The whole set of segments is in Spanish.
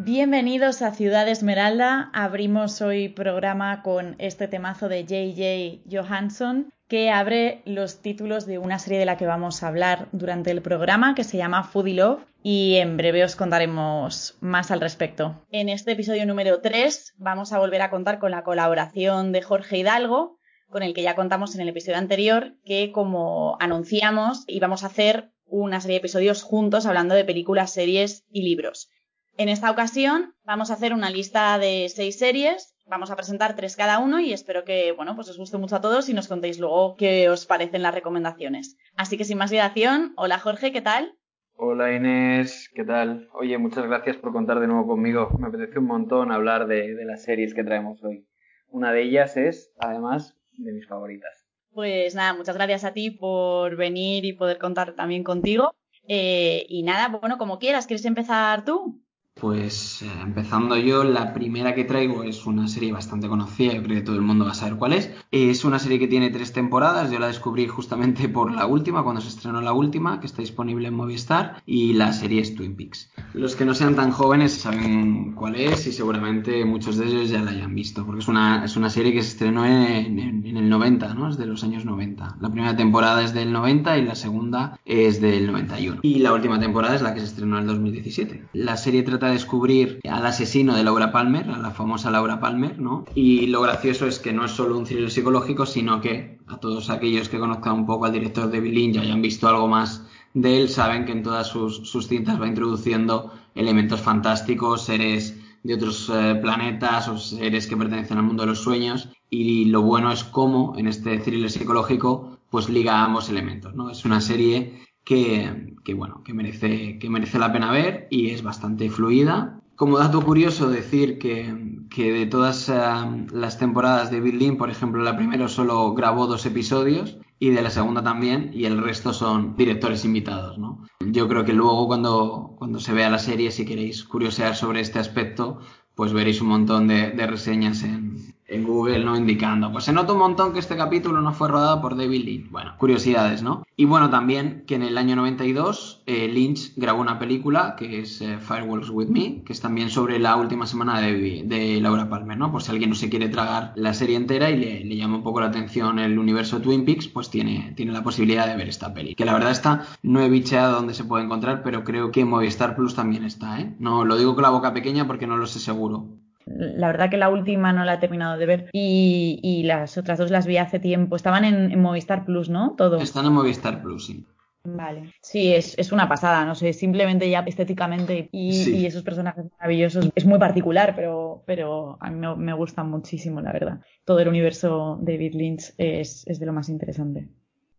Bienvenidos a Ciudad Esmeralda. Abrimos hoy programa con este temazo de J.J. Johansson que abre los títulos de una serie de la que vamos a hablar durante el programa que se llama Foodie Love y en breve os contaremos más al respecto. En este episodio número 3 vamos a volver a contar con la colaboración de Jorge Hidalgo, con el que ya contamos en el episodio anterior, que como anunciamos íbamos a hacer una serie de episodios juntos hablando de películas, series y libros. En esta ocasión vamos a hacer una lista de seis series, vamos a presentar tres cada uno y espero que, bueno, pues os guste mucho a todos y nos contéis luego qué os parecen las recomendaciones. Así que sin más dilación, hola Jorge, ¿qué tal? Hola Inés, ¿qué tal? Oye, muchas gracias por contar de nuevo conmigo. Me apetece un montón hablar de, las series que traemos hoy. Una de ellas es, además, de mis favoritas. Pues nada, muchas gracias a ti por venir y poder contar también contigo. Eh, y nada, bueno, como quieras, ¿quieres empezar tú? Pues eh, empezando yo, la primera que traigo es una serie bastante conocida, yo creo que todo el mundo va a saber cuál es. Es una serie que tiene tres temporadas, yo la descubrí justamente por la última, cuando se estrenó la última, que está disponible en Movistar, y la serie es Twin Peaks. Los que no sean tan jóvenes saben cuál es y seguramente muchos de ellos ya la hayan visto, porque es una, es una serie que se estrenó en, en el 90, ¿no? Es de los años 90. La primera temporada es del 90 y la segunda es del 91. Y la última temporada es la que se estrenó en el 2017. La serie trata descubrir al asesino de Laura Palmer, a la famosa Laura Palmer, ¿no? Y lo gracioso es que no es solo un thriller psicológico, sino que a todos aquellos que conozcan un poco al director David Lynch y hayan visto algo más de él, saben que en todas sus, cintas va introduciendo elementos fantásticos, seres de otros eh, planetas o seres que pertenecen al mundo de los sueños y lo bueno es cómo en este thriller psicológico pues liga ambos elementos, ¿no? Es una serie que, bueno, que merece, que merece la pena ver y es bastante fluida. Como dato curioso decir que, que de todas eh, las temporadas de Bill por ejemplo, la primera solo grabó dos episodios y de la segunda también, y el resto son directores invitados, ¿no? Yo creo que luego cuando, cuando se vea la serie, si queréis curiosear sobre este aspecto, pues veréis un montón de, de reseñas en, en Google, ¿no? Indicando, pues se nota un montón que este capítulo no fue rodado por David Lynch. Bueno, curiosidades, ¿no? Y bueno, también que en el año 92 eh, Lynch grabó una película que es eh, Fireworks With Me, que es también sobre la última semana de, Laura Palmer, ¿no? Pues si alguien no se quiere tragar la serie entera y le, llama un poco la atención el universo Twin Peaks, pues tiene, tiene la posibilidad de ver esta peli. Que la verdad está, no he bicheado dónde se puede encontrar, pero creo que Movistar Plus también está, ¿eh? No, lo digo con la boca pequeña porque no lo sé seguro. La verdad que la última no la he terminado de ver y, las otras dos las vi hace tiempo. Estaban en, Movistar Plus, ¿no? Todo. Están en Movistar Plus, sí. Vale. Sí, es, una pasada, no sé, simplemente ya estéticamente y, esos personajes maravillosos. Es muy particular, pero, pero a mí me, gusta muchísimo, la verdad. Todo el universo de David Lynch es, es de lo más interesante.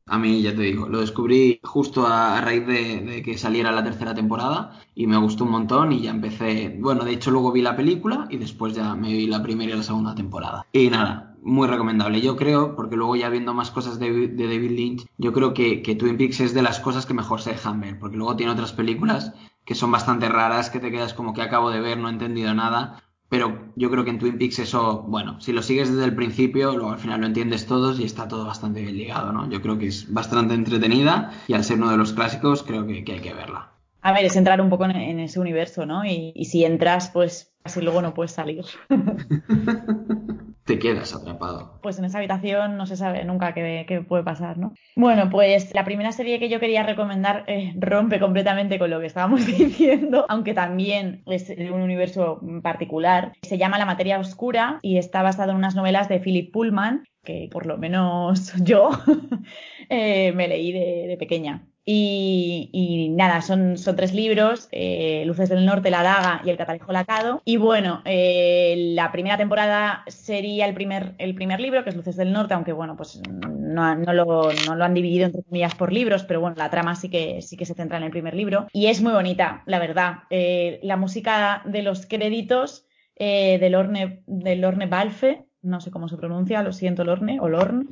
A mí, ya te digo, lo descubrí justo a, raíz de, que saliera la tercera temporada y me gustó un montón y ya empecé, bueno, de hecho luego vi la película y después ya me vi la primera y la segunda temporada. Y nada, muy recomendable. Yo creo, porque luego ya viendo más cosas de, David Lynch, yo creo que, que Twin Peaks es de las cosas que mejor se dejan ver, porque luego tiene otras películas que son bastante raras, que te quedas como que acabo de ver, no he entendido nada, pero yo creo que en Twin Peaks eso, bueno, si lo sigues desde el principio, luego al final lo entiendes todos y está todo bastante bien ligado, ¿no? Yo creo que es bastante entretenida y al ser uno de los clásicos creo que, hay que verla. A ver, es entrar un poco en, ese universo, ¿no? Y, y, si entras, pues así luego no puedes salir. te quedas atrapado. Pues en esa habitación no se sabe nunca qué, puede pasar, ¿no? Bueno, pues la primera serie que yo quería recomendar eh, rompe completamente con lo que estábamos diciendo, aunque también es un universo particular. Se llama La materia oscura y está basado en unas novelas de Philip Pullman, que por lo menos yo eh, me leí de pequeña. Y, nada, son, son tres libros, eh, Luces del Norte, La Daga y El Catalejo Lacado. Y bueno, eh, la primera temporada sería el primer, el primer libro, que es Luces del Norte, aunque bueno, pues no, no, lo, no lo han dividido entre comillas por libros, pero bueno, la trama sí que, sí que se centra en el primer libro. Y es muy bonita, la verdad. Eh, la música de los créditos del, Orne, del Orne Balfe, no sé cómo se pronuncia, lo siento, Lorne, o Lorne,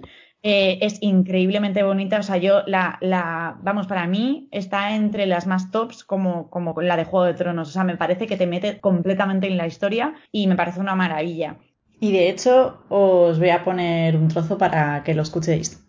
eh, es increíblemente bonita. O sea, yo la, la, vamos, para mí está entre las más tops como, como la de Juego de Tronos. O sea, me parece que te mete completamente en la historia y me parece una maravilla. Y de hecho, os voy a poner un trozo para que lo escuchéis.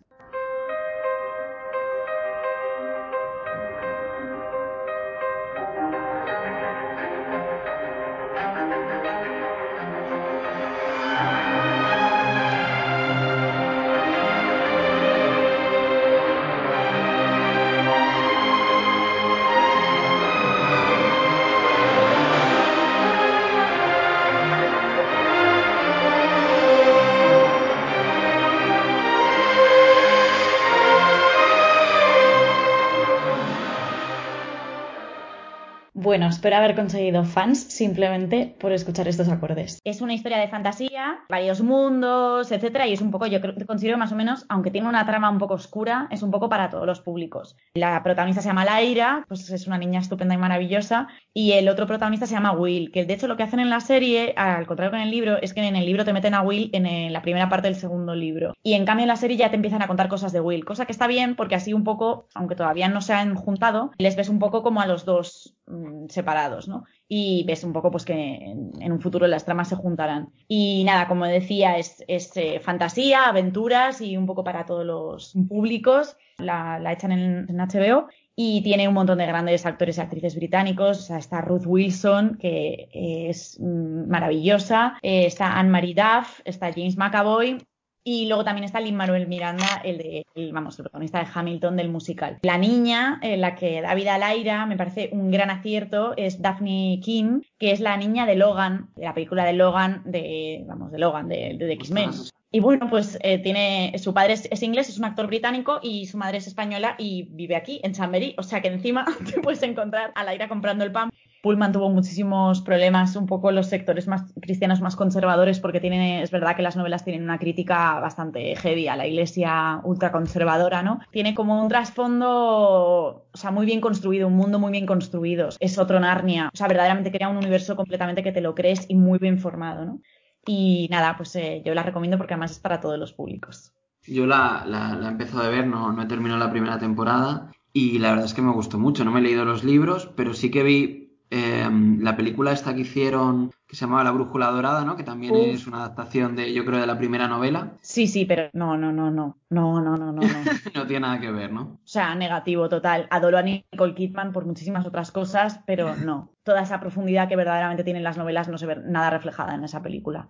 Espero haber conseguido fans simplemente por escuchar estos acordes. Es una historia de fantasía, varios mundos, etcétera, y es un poco, yo creo, considero más o menos, aunque tiene una trama un poco oscura, es un poco para todos los públicos. La protagonista se llama Laira, pues es una niña estupenda y maravillosa, y el otro protagonista se llama Will, que de hecho lo que hacen en la serie, al contrario que en el libro, es que en el libro te meten a Will en la primera parte del segundo libro. Y en cambio en la serie ya te empiezan a contar cosas de Will, cosa que está bien porque así un poco, aunque todavía no se han juntado, les ves un poco como a los dos mm, separados, ¿no? Y ves un poco pues que en, un futuro las tramas se juntarán. Y nada, como decía, es, eh, fantasía, aventuras y un poco para todos los públicos. La, echan en, HBO y tiene un montón de grandes actores y actrices británicos. O sea, está Ruth Wilson, que es mm, maravillosa. Eh, está Anne-Marie Duff, está James McAvoy y luego también está Lin Manuel Miranda, el de, vamos, el protagonista de Hamilton del musical. La niña, en la que da vida a Laira, me parece un gran acierto, es Daphne King, que es la niña de Logan, de la película de Logan, de, vamos, de Logan, de, de X-Men. Y bueno, pues eh, tiene, su padre es, inglés, es un actor británico y su madre es española y vive aquí, en Chamberí. O sea que encima te puedes encontrar a Laira comprando el pan Pullman tuvo muchísimos problemas, un poco los sectores más cristianos más conservadores, porque tiene, es verdad que las novelas tienen una crítica bastante heavy a la iglesia ultraconservadora, ¿no? Tiene como un trasfondo, o sea, muy bien construido, un mundo muy bien construido. Es otro Narnia. O sea, verdaderamente crea un universo completamente que te lo crees y muy bien formado, ¿no? Y nada, pues eh, yo la recomiendo porque además es para todos los públicos. Yo la, la, he empezado a ver, no, no he terminado la primera temporada y la verdad es que me gustó mucho. No me he leído los libros, pero sí que vi Em, la película esta que hicieron, que se llamaba La Brújula Dorada, ¿no? Que también es una adaptación de, yo creo, de la primera novela. Sí, sí, pero no, no, no, no, no, no, no, no. no tiene nada que ver, ¿no? O sea, negativo total. Adoro a Nicole Kidman por muchísimas otras cosas, pero no. Toda esa profundidad que verdaderamente tienen las novelas no se ve nada reflejada en esa película.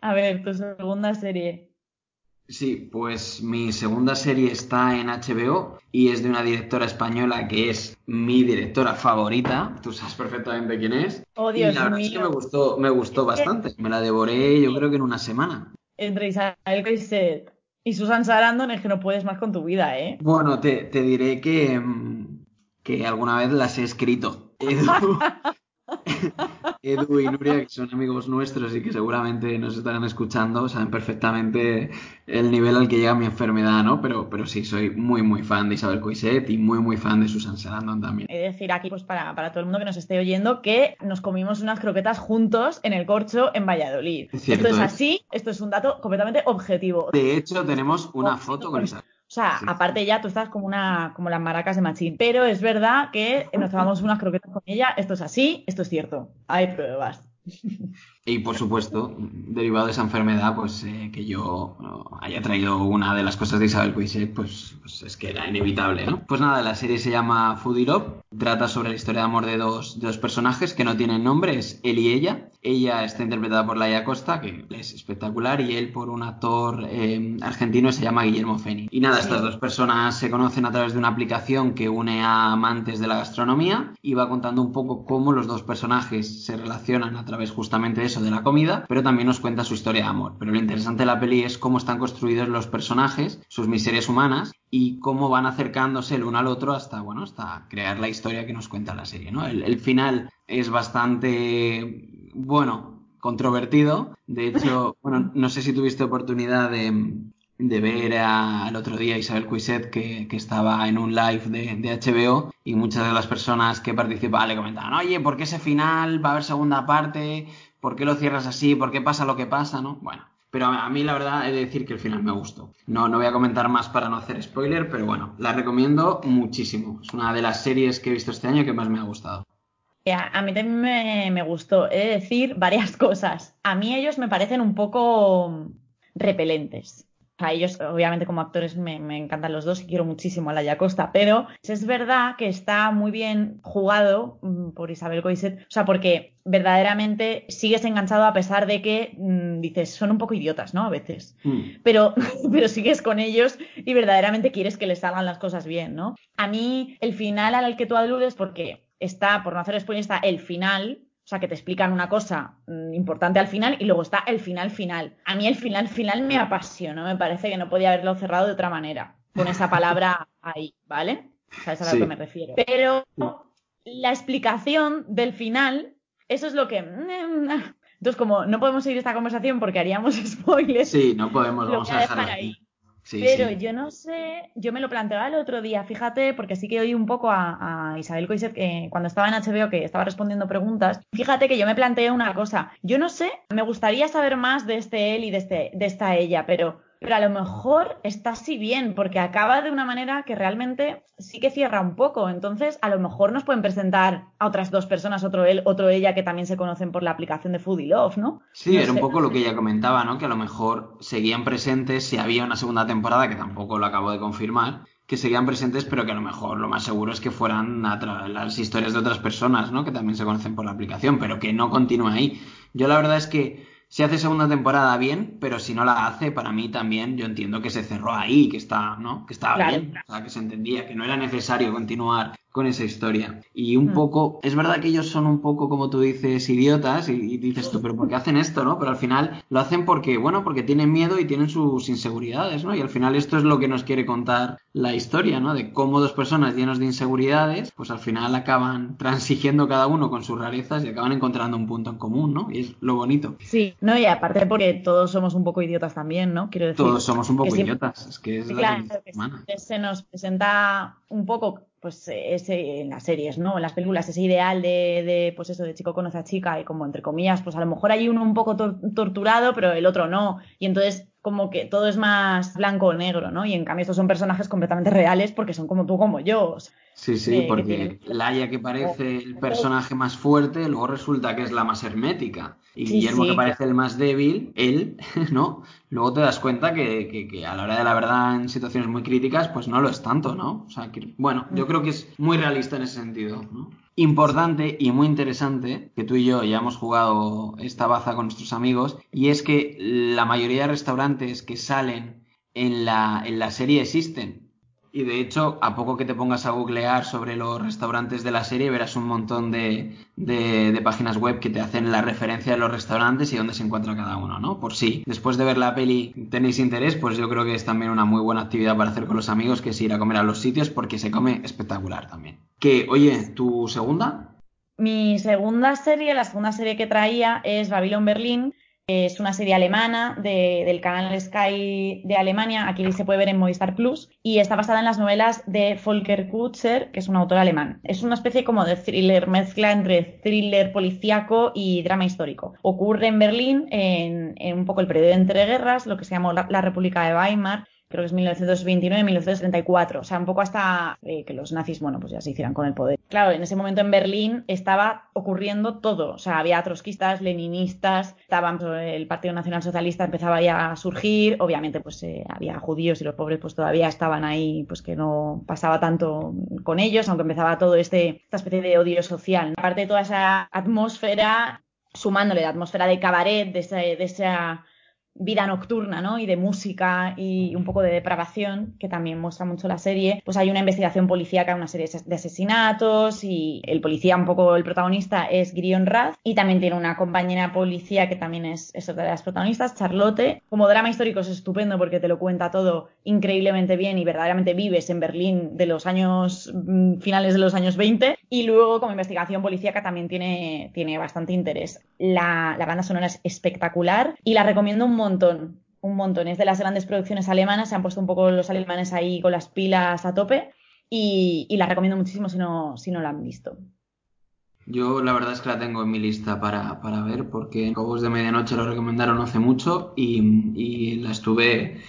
A ver, tu segunda serie. Sí, pues mi segunda serie está en HBO y es de una directora española que es mi directora favorita. Tú sabes perfectamente quién es. Oh, Dios y la verdad es que me gustó, me gustó bastante. Me la devoré yo creo que en una semana. Entre Isabel Coixet y Susan Sarandon es que no puedes más con tu vida, ¿eh? Bueno, te, te diré que, mm, que alguna vez las he escrito. Edu y Nuria, que son amigos nuestros y que seguramente nos estarán escuchando, saben perfectamente el nivel al que llega mi enfermedad, ¿no? Pero, pero sí, soy muy, muy fan de Isabel Coiset y muy, muy fan de Susan Sarandon también. He de decir aquí, pues para, todo el mundo que nos esté oyendo, que nos comimos unas croquetas juntos en el corcho en Valladolid. esto es así, esto es un dato completamente objetivo. De hecho, tenemos una foto con Isabel. O sea, aparte ya tú estás como una como las maracas de Machín. Pero es verdad que nos tomamos unas croquetas con ella. Esto es así, esto es cierto. Hay pruebas. Y por supuesto, derivado de esa enfermedad, pues eh, que yo haya traído una de las cosas de Isabel Coixet, pues, pues, es que era inevitable, ¿no? Pues nada, la serie se llama Foodie Love, trata sobre la historia de amor de dos, dos personajes que no tienen nombre, es él y ella. Ella está interpretada por Laia Costa, que es espectacular, y él por un actor eh, argentino se llama Guillermo Feni. Y nada, estas dos personas se conocen a través de una aplicación que une a amantes de la gastronomía y va contando un poco cómo los dos personajes se relacionan a través justamente de eso, de la comida, pero también nos cuenta su historia de amor. Pero lo interesante de la peli es cómo están construidos los personajes, sus miserias humanas y cómo van acercándose el uno al otro hasta, bueno, hasta crear la historia que nos cuenta la serie, ¿no? El, el final es bastante, bueno, controvertido. De hecho, bueno, no sé si tuviste oportunidad de, de ver al otro día a Isabel Cuiset que, que, estaba en un live de, de, HBO y muchas de las personas que participaban le comentaban, oye, ¿por qué ese final va a haber segunda parte? ¿Por qué lo cierras así? ¿Por qué pasa lo que pasa? ¿no? Bueno, pero a mí la verdad he de decir que el final me gustó. No, no voy a comentar más para no hacer spoiler, pero bueno, la recomiendo muchísimo. Es una de las series que he visto este año que más me ha gustado. A mí también me, me gustó. He de decir varias cosas. A mí ellos me parecen un poco repelentes a ellos, obviamente, como actores me, me, encantan los dos y quiero muchísimo a Laia Costa, pero es verdad que está muy bien jugado mm, por Isabel Coiset, o sea, porque verdaderamente sigues enganchado a pesar de que mmm, dices, son un poco idiotas, ¿no? A veces, mm. pero, pero sigues con ellos y verdaderamente quieres que les salgan las cosas bien, ¿no? A mí, el final al que tú aludes, porque está, por no hacer spoiler, está el final, o sea, que te explican una cosa mmm, importante al final y luego está el final final. A mí el final final me apasionó, me parece que no podía haberlo cerrado de otra manera, con esa palabra ahí, ¿vale? ¿Sabes a sí. lo que me refiero? Pero la explicación del final, eso es lo que... Entonces, como no podemos seguir esta conversación porque haríamos spoilers. Sí, no podemos, vamos a dejar ahí. Sí, pero sí. yo no sé, yo me lo planteaba el otro día, fíjate, porque sí que oí un poco a, a Isabel Coiset que cuando estaba en HBO que estaba respondiendo preguntas, fíjate que yo me planteé una cosa, yo no sé, me gustaría saber más de este él y de, este, de esta ella, pero pero a lo mejor está así bien, porque acaba de una manera que realmente sí que cierra un poco. Entonces, a lo mejor nos pueden presentar a otras dos personas, otro él, otro ella, que también se conocen por la aplicación de Foodie Love, ¿no? Sí, no era sé. un poco lo que ella comentaba, ¿no? Que a lo mejor seguían presentes si había una segunda temporada, que tampoco lo acabo de confirmar, que seguían presentes, pero que a lo mejor lo más seguro es que fueran las historias de otras personas, ¿no? Que también se conocen por la aplicación, pero que no continúe ahí. Yo la verdad es que si hace segunda temporada bien, pero si no la hace, para mí también yo entiendo que se cerró ahí, que está, ¿no? Que estaba Claro. bien, o sea, que se entendía, que no era necesario continuar con esa historia. Y un Mm. poco, es verdad que ellos son un poco, como tú dices, idiotas, y, y dices tú, pero ¿por qué hacen esto, no? Pero al final lo hacen porque, bueno, porque tienen miedo y tienen sus inseguridades, ¿no? Y al final esto es lo que nos quiere contar la historia, ¿no? De cómo dos personas llenas de inseguridades, pues al final acaban transigiendo cada uno con sus rarezas y acaban encontrando un punto en común, ¿no? Y es lo bonito. Sí, no, y aparte porque todos somos un poco idiotas también, ¿no? Quiero decir. Todos somos un poco siempre- idiotas, es que es la claro, condición que humana. se nos presenta un poco, pues, ese, en las series, ¿no? En las películas, ese ideal de, de, pues eso, de chico conoce a chica y como entre comillas, pues a lo mejor hay uno un poco tor- torturado, pero el otro no. Y entonces como que todo es más blanco o negro, ¿no? Y en cambio estos son personajes completamente reales porque son como tú, como yo. o sea, Sí, sí, que porque Laia que parece el personaje más fuerte, luego resulta que es la más hermética. Y Sí, Guillermo sí, que parece el más débil, él, ¿no? Luego te das cuenta que, que- que a la hora de la verdad en situaciones muy críticas, pues no lo es tanto, ¿no? O sea, que, bueno, yo creo que es muy realista en ese sentido, ¿no? Importante y muy interesante, que tú y yo ya hemos jugado esta baza con nuestros amigos, y es que la mayoría de restaurantes que salen en la, en la serie existen. Y de hecho, a poco que te pongas a googlear sobre los restaurantes de la serie, verás un montón de, de, páginas web que te hacen la referencia de los restaurantes y dónde se encuentra cada uno, ¿no? Por si después de ver la peli tenéis interés, pues yo creo que es también una muy buena actividad para hacer con los amigos, que es ir a comer a los sitios porque se come espectacular también. Que, oye, ¿tu segunda? Mi segunda serie, la segunda serie que traía es Babylon Berlin. Es una serie alemana de- del canal Sky de Alemania. Aquí se puede ver en Movistar Plus. Y está basada en las novelas de Volker Kutzer, que es un autor alemán. Es una especie como de thriller, mezcla entre thriller policíaco y drama histórico. Ocurre en Berlín, en, un poco el periodo de entreguerras, lo que se llamó la, la República de Weimar creo que es 1929-1934, o sea, un poco hasta eh, que los nazis, bueno, pues ya se hicieran con el poder. Claro, en ese momento en Berlín estaba ocurriendo todo, o sea, había trotskistas, leninistas, estaban, pues, el Partido Nacional Socialista empezaba ya a surgir, obviamente pues eh, había judíos y los pobres pues todavía estaban ahí, pues que no pasaba tanto con ellos, aunque empezaba todo este, esta especie de odio social. Aparte de toda esa atmósfera, sumándole la atmósfera de cabaret, de, ese, de esa vida nocturna, ¿no? Y de música y un poco de depravación, que también muestra mucho la serie, pues hay una investigación policíaca, una serie de asesinatos y el policía, un poco el protagonista, es Grion Rath y también tiene una compañera policía que también es, es otra de las protagonistas, Charlotte. Como drama histórico es estupendo porque te lo cuenta todo increíblemente bien y verdaderamente vives en Berlín de los años mm, finales de los años 20 y luego como investigación policíaca también tiene, tiene bastante interés. La, la banda sonora es espectacular y la recomiendo un montón, un montón. Es de las grandes producciones alemanas, se han puesto un poco los alemanes ahí con las pilas a tope y, la recomiendo muchísimo si no, si no la han visto. Yo la verdad es que la tengo en mi lista para, para ver porque Cobos de Medianoche lo recomendaron hace mucho y, la estuve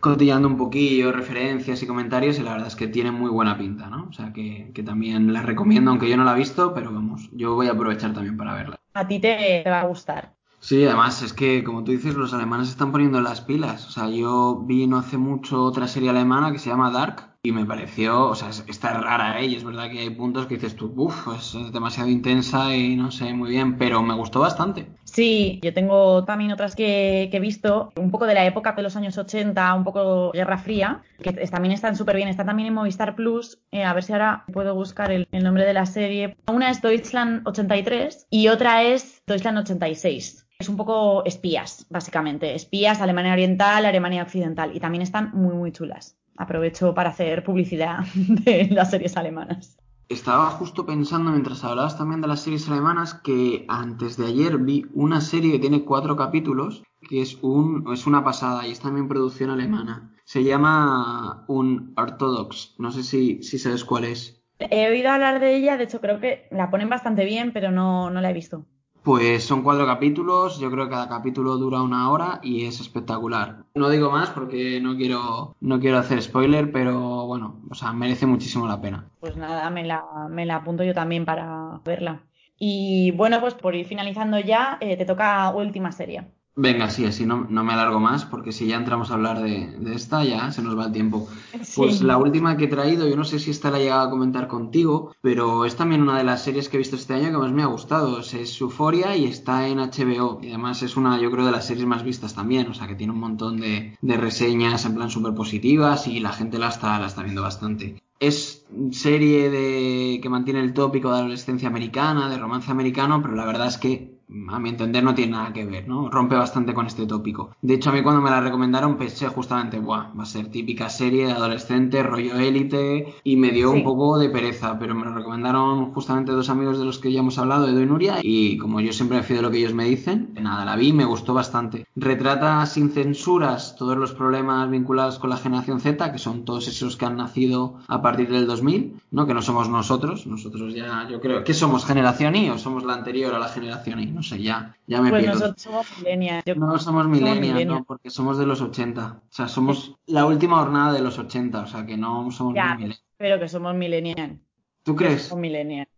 cotillando un poquillo, referencias y comentarios y la verdad es que tiene muy buena pinta, ¿no? O sea que, que también la recomiendo, aunque yo no la he visto, pero vamos, yo voy a aprovechar también para verla. A ti te va a gustar. Sí, además es que, como tú dices, los alemanes están poniendo las pilas. O sea, yo vi no hace mucho otra serie alemana que se llama Dark y me pareció, o sea, está rara, ¿eh? Y es verdad que hay puntos que dices tú, uff, es, demasiado intensa y no sé muy bien, pero me gustó bastante. Sí, yo tengo también otras que, he visto, un poco de la época de los años 80, un poco Guerra Fría, que también están súper bien. Está también en Movistar Plus, eh, a ver si ahora puedo buscar el, el nombre de la serie. Una es Deutschland 83 y otra es Deutschland 86 es un poco espías, básicamente. Espías, Alemania Oriental, Alemania Occidental. Y también están muy, muy chulas. Aprovecho para hacer publicidad de las series alemanas. Estaba justo pensando mientras hablabas también de las series alemanas que antes de ayer vi una serie que tiene cuatro capítulos que es un es una pasada y es también producción alemana. Se llama un Orthodox. No sé si, si sabes cuál es. He oído hablar de ella, de hecho creo que la ponen bastante bien, pero no, no la he visto. Pues son cuatro capítulos, yo creo que cada capítulo dura una hora y es espectacular. No digo más porque no quiero, no quiero hacer spoiler, pero bueno, o sea, merece muchísimo la pena. Pues nada, me la, me la apunto yo también para verla. Y bueno, pues por ir finalizando ya, eh, te toca última serie. Venga, sí, así no, no, me alargo más, porque si ya entramos a hablar de, esta, ya se nos va el tiempo. Pues la última que he traído, yo no sé si esta la he llegado a comentar contigo, pero es también una de las series que he visto este año que más me ha gustado. Es Euphoria y está en HBO. Y además es una, yo creo, de las series más vistas también. O sea, que tiene un montón de, de reseñas en plan súper positivas y la gente la está, la está viendo bastante. Es serie de que mantiene el tópico de adolescencia americana, de romance americano, pero la verdad es que a mi entender no tiene nada que ver, ¿no? Rompe bastante con este tópico. De hecho, a mí cuando me la recomendaron pensé justamente, Buah, va a ser típica serie de adolescente, rollo élite, y me dio un poco de pereza, pero me lo recomendaron justamente dos amigos de los que ya hemos hablado, Edu y Nuria, y como yo siempre me fío de lo que ellos me dicen, nada, la vi y me gustó bastante. Retrata sin censuras todos los problemas vinculados con la generación Z, que son todos esos que han nacido a partir del 2000, ¿no? Que no somos nosotros, nosotros ya, yo creo, que somos generación Y o somos la anterior a la generación Y? no sé, ya, ya me pues nosotros somos millennials. No somos millennials, no, porque somos de los 80. O sea, somos la última jornada de los 80, o sea, que no somos ya, Pero que somos millennials. ¿Tú crees? Somos millennials.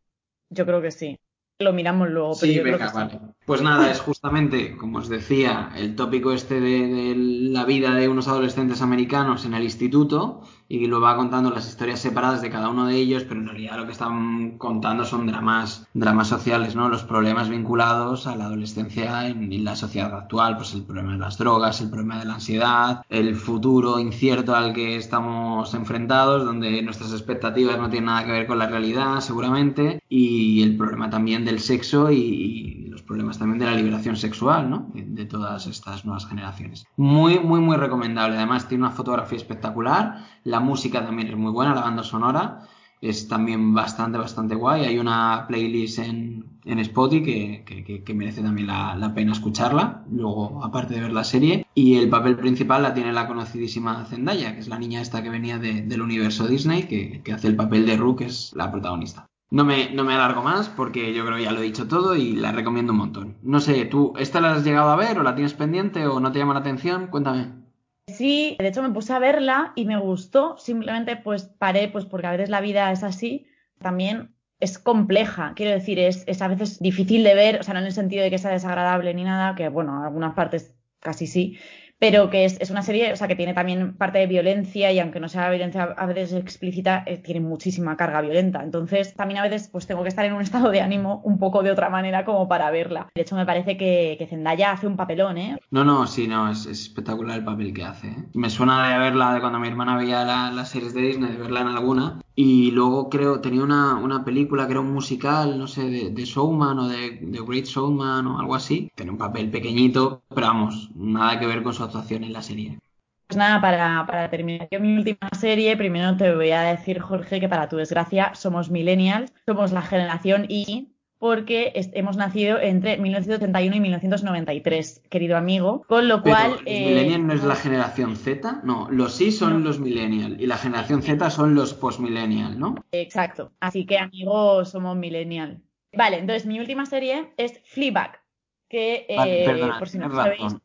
Yo creo que sí. Lo miramos luego, pero sí, venga, vale. Pues nada, es justamente, como os decía, el tópico este de, la vida de unos adolescentes americanos en el instituto y lo va contando las historias separadas de cada uno de ellos, pero en realidad lo que están contando son dramas, dramas sociales, ¿no? Los problemas vinculados a la adolescencia en, la sociedad actual, pues el problema de las drogas, el problema de la ansiedad, el futuro incierto al que estamos enfrentados, donde nuestras expectativas no tienen nada que ver con la realidad, seguramente, y el problema también del sexo y, los problemas también de la liberación sexual, ¿no? De, de todas estas nuevas generaciones. Muy, muy, muy recomendable. Además, tiene una fotografía espectacular la música también es muy buena, la banda sonora es también bastante, bastante guay. Hay una playlist en, en Spotify que, merece también la, pena escucharla, luego aparte de ver la serie. Y el papel principal la tiene la conocidísima Zendaya, que es la niña esta que venía del universo Disney, que, hace el papel de Rue, que es la protagonista. No me, no me alargo más porque yo creo que ya lo he dicho todo y la recomiendo un montón. No sé, ¿tú esta la has llegado a ver o la tienes pendiente o no te llama la atención? Cuéntame. Sí, de hecho me puse a verla y me gustó, simplemente pues paré, pues porque a veces la vida es así, también es compleja, quiero decir, es, es a veces difícil de ver, o sea, no en el sentido de que sea desagradable ni nada, que bueno, en algunas partes casi sí, pero que es, una serie, o sea, que tiene también parte de violencia y aunque no sea violencia a veces explícita, eh, tiene muchísima carga violenta. Entonces, también a veces pues tengo que estar en un estado de ánimo un poco de otra manera como para verla. De hecho, me parece que, que Zendaya hace un papelón, ¿eh? No, no, sí, no, es, espectacular el papel que hace. ¿eh? Me suena de verla de cuando mi hermana veía las series de Disney, de verla en alguna. Y luego creo, tenía una, una película que era un musical, no sé, de, de Showman o de, de, Great Showman o algo así. Tiene un papel pequeñito, pero vamos, nada que ver con su actuación en la serie. Pues nada, para, para terminar yo mi última serie, primero te voy a decir, Jorge, que para tu desgracia somos millennials, somos la generación Y, porque hemos nacido entre 1971 y 1993, querido amigo, con lo cual... ¿Los eh, millennials no es la generación Z? No, los sí son los millennials y la generación Z son los postmillennials, ¿no? Exacto, así que amigos, somos millennial. Vale, entonces mi última serie es Fleabag, que eh, por si no sabéis...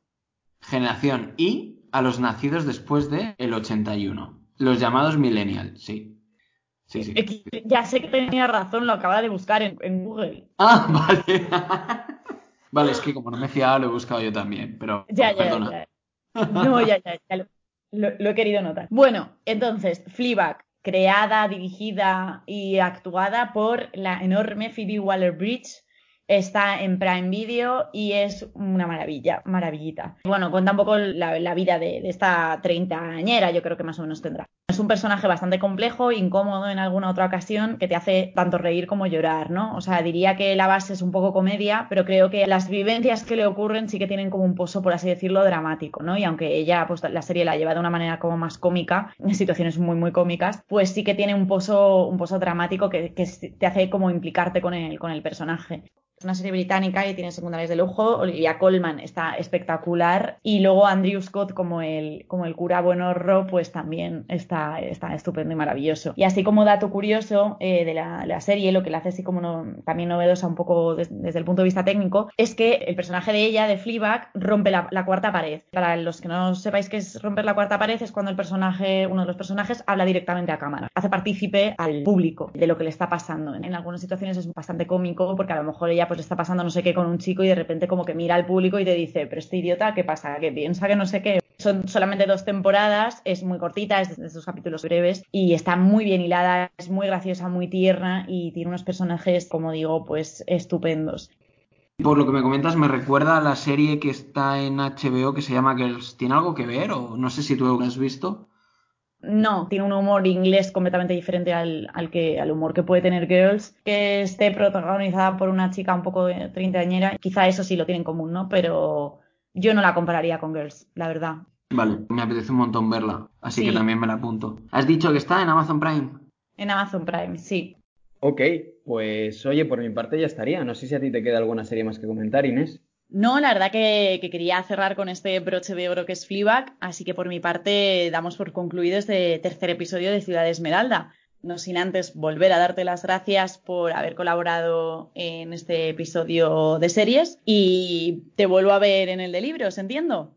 Generación Y a los nacidos después del el 81, los llamados millennials, sí. Ya sé que tenía razón, lo acaba de buscar en, Google. Ah, vale. vale, es que como no me fiaba lo he buscado yo también, pero ya, ya, Ya. No, ya, ya, ya lo, he querido notar. Bueno, entonces, Fleabag, creada, dirigida y actuada por la enorme Phoebe Waller-Bridge, está en Prime Video y es una maravilla, maravillita. Bueno, cuenta un poco la, vida de, de, esta treintañera, yo creo que más o menos tendrá. Es un personaje bastante complejo, incómodo en alguna otra ocasión, que te hace tanto reír como llorar, ¿no? O sea, diría que la base es un poco comedia, pero creo que las vivencias que le ocurren sí que tienen como un pozo, por así decirlo, dramático, ¿no? Y aunque ella, pues la serie la lleva de una manera como más cómica, en situaciones muy, muy cómicas, pues sí que tiene un pozo, un pozo dramático que, que te hace como implicarte con el, con el personaje. Una serie británica y tiene secundarias de lujo. Olivia Colman está espectacular. Y luego Andrew Scott como el, como el cura buenorro, pues también está, está estupendo y maravilloso. Y así como dato curioso eh, de la, serie, lo que le hace así como también novedosa un poco desde el punto de vista técnico, es que el personaje de ella, de Fleabag, rompe la, cuarta pared. Para los que no sepáis qué es romper la cuarta pared, es cuando el personaje, uno de los personajes, habla directamente a cámara. Hace partícipe al público de lo que le está pasando. En algunas situaciones es bastante cómico porque a lo mejor ella pues está pasando no sé qué con un chico y de repente como que mira al público y te dice, pero este idiota, ¿qué pasa? Que piensa que no sé qué. Son solamente dos temporadas, es muy cortita, es de esos capítulos breves y está muy bien hilada, es muy graciosa, muy tierna y tiene unos personajes, como digo, pues estupendos. Por lo que me comentas, me recuerda a la serie que está en HBO que se llama Girls. ¿Tiene algo que ver? O no sé si tú lo has visto. No, tiene un humor inglés completamente diferente al, que, al humor que puede tener Girls, que esté protagonizada por una chica un poco treintañera. Quizá eso sí lo tiene en común, ¿no? Pero yo no la compararía con Girls, la verdad. Vale, me apetece un montón verla, así que también me la apunto. ¿Has dicho que está en Amazon Prime? En Amazon Prime, sí. Ok, pues oye, por mi parte ya estaría. No sé si a ti te queda alguna serie más que comentar, Inés. No, la verdad que, quería cerrar con este broche de oro que es Fleabag, así que por mi parte damos por concluido este tercer episodio de Ciudad Esmeralda. No sin antes volver a darte las gracias por haber colaborado en este episodio de series y te vuelvo a ver en el de libros, entiendo.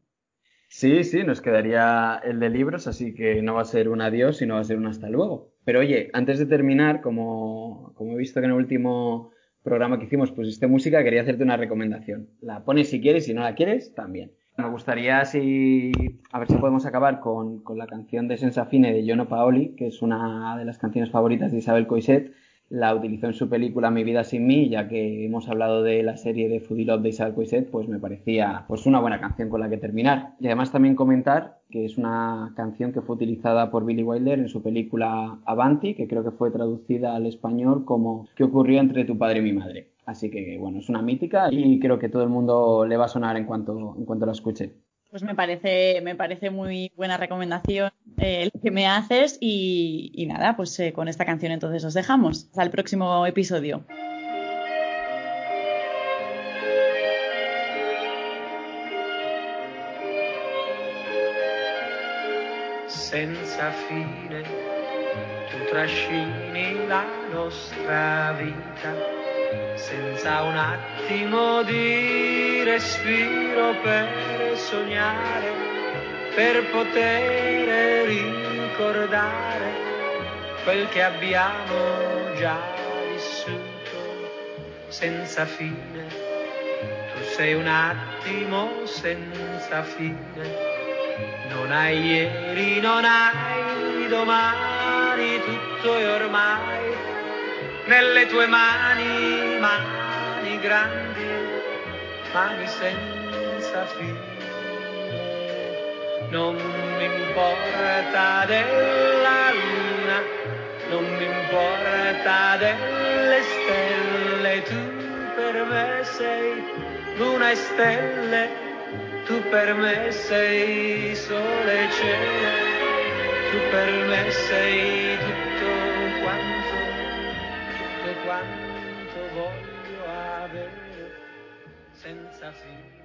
Sí, sí, nos quedaría el de libros, así que no va a ser un adiós, sino va a ser un hasta luego. Pero oye, antes de terminar, como, como he visto que en el último programa que hicimos pusiste música, quería hacerte una recomendación. La pones si quieres, si no la quieres, también. Me gustaría si a ver si podemos acabar con, con la canción de Senza Fine de Jono Paoli, que es una de las canciones favoritas de Isabel Coixet, la utilizó en su película Mi vida sin mí, ya que hemos hablado de la serie de Foodie Love de Isabel Coixet, pues me parecía pues una buena canción con la que terminar. Y además también comentar que es una canción que fue utilizada por Billy Wilder en su película Avanti, que creo que fue traducida al español como ¿Qué ocurrió entre tu padre y mi madre? Así que bueno, es una mítica y creo que todo el mundo le va a sonar en cuanto, en cuanto la escuche. Pues me parece, me parece muy buena recomendación eh, que me haces y, nada, pues eh, con esta canción entonces os dejamos. Hasta el próximo episodio. Senza fine tu trascini la nostra vita senza un attimo di respiro per sognare, per poter ricordare quel che abbiamo già vissuto senza fine. Tu sei un attimo senza fine Non hai ieri, non hai domani, tutto è ormai nelle tue mani, mani grandi, mani senza fine. Non mi importa della luna, non mi importa delle stelle, tu per me sei luna e stelle, tu per me sei sole e cielo, tu per me sei tutto quanto, tutto quanto voglio avere senza fine.